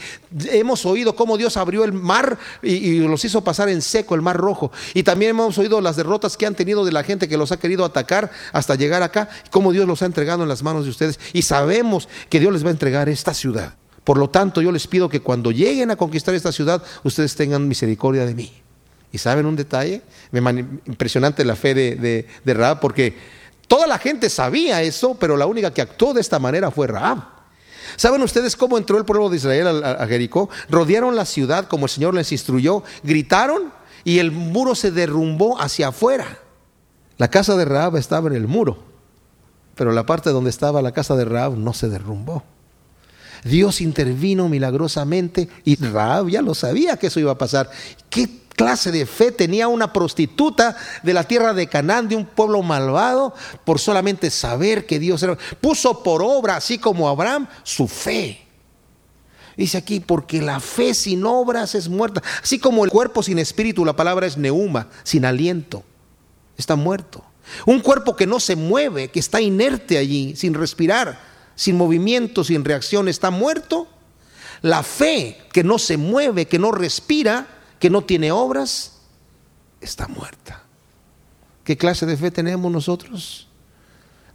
hemos oído cómo Dios abrió el mar y, los hizo pasar en seco el mar rojo. Y también hemos oído las derrotas que han tenido de la gente que los ha querido atacar hasta llegar acá, cómo Dios los ha entregado en las manos de ustedes. Y sabemos que Dios les va a entregar esta ciudad. Por lo tanto, yo les pido que cuando lleguen a conquistar esta ciudad, ustedes tengan misericordia de mí. ¿Y saben un detalle? Impresionante la fe de, Raab, porque toda la gente sabía eso, pero la única que actuó de esta manera fue Raab. ¿Saben ustedes cómo entró el pueblo de Israel a, Jericó? Rodearon la ciudad como el Señor les instruyó, gritaron y el muro se derrumbó hacia afuera. La casa de Raab estaba en el muro, pero la parte donde estaba la casa de Raab no se derrumbó. Dios intervino milagrosamente y Raab ya lo sabía que eso iba a pasar. ¿Qué clase de fe tenía una prostituta de la tierra de Canaán, de un pueblo malvado, por solamente saber que Dios era, puso por obra, así como Abraham, su fe. Dice aquí, porque la fe sin obras es muerta. Así como el cuerpo sin espíritu, la palabra es neuma, sin aliento. Está muerto. Un cuerpo que no se mueve, que está inerte allí, sin respirar, sin movimiento, sin reacción, está muerto. La fe que no se mueve, que no respira, que no tiene obras, está muerta. ¿Qué clase de fe tenemos nosotros?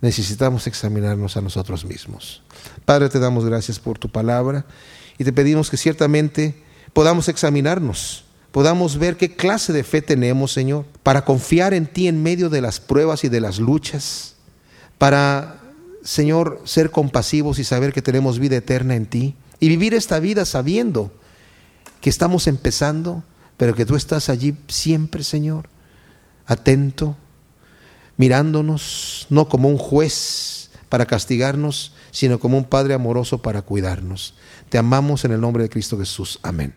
Necesitamos examinarnos a nosotros mismos. Padre, te damos gracias por tu palabra y te pedimos que ciertamente podamos examinarnos, podamos ver qué clase de fe tenemos, Señor, para confiar en ti en medio de las pruebas y de las luchas, para, Señor, ser compasivos y saber que tenemos vida eterna en ti y vivir esta vida sabiendo que estamos empezando pero que tú estás allí siempre, Señor, atento, mirándonos, no como un juez para castigarnos, sino como un Padre amoroso para cuidarnos. Te amamos en el nombre de Cristo Jesús. Amén.